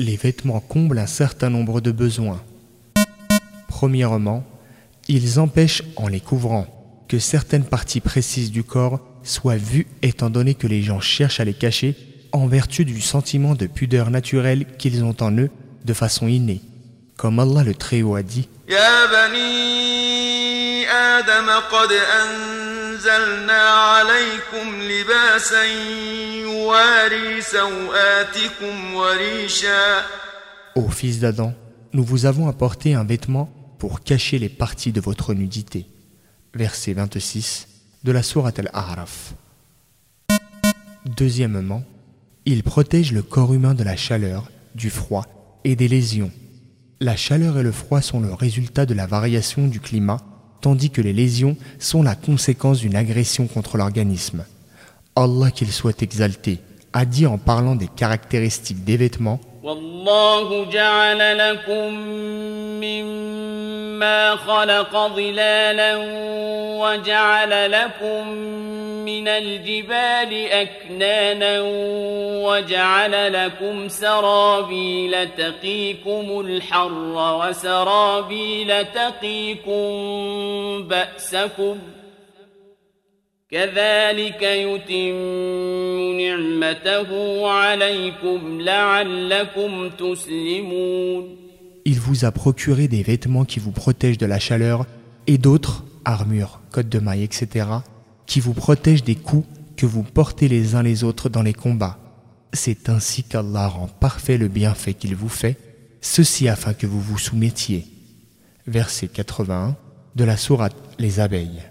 Les vêtements comblent un certain nombre de besoins. Premièrement, ils empêchent, en les couvrant, que certaines parties précises du corps soient vues étant donné que les gens cherchent à les cacher en vertu du sentiment de pudeur naturelle qu'ils ont en eux de façon innée. Comme Allah le Très-Haut a dit يا بني آدم قد أنزلنا عليكم لباسا يواري سوآتكم وريشا Ô fils d'Adam, nous vous avons apporté un vêtement pour cacher les parties de votre nudité. Verset 26 de la sourate Al-A'raf. Deuxièmement, il protège le corps humain de la chaleur, du froid et des lésions. La chaleur et le froid sont le résultat de la variation du climat, tandis que les lésions sont la conséquence d'une agression contre l'organisme. Allah qu'il soit exalté a dit en parlant des caractéristiques des vêtements مما خلق ظلالا وجعل لكم من الجبال أكنانا وجعل لكم سرابيل تقيكم الحر وسرابيل تقيكم بأسكم كذلك يتم نعمته عليكم لعلكم تسلمون Il vous a procuré des vêtements qui vous protègent de la chaleur et d'autres, armures, côtes de mailles, etc., qui vous protègent des coups que vous portez les uns les autres dans les combats. C'est ainsi qu'Allah rend parfait le bienfait qu'il vous fait, ceci afin que vous vous soumettiez. Verset 81 de la sourate Les abeilles.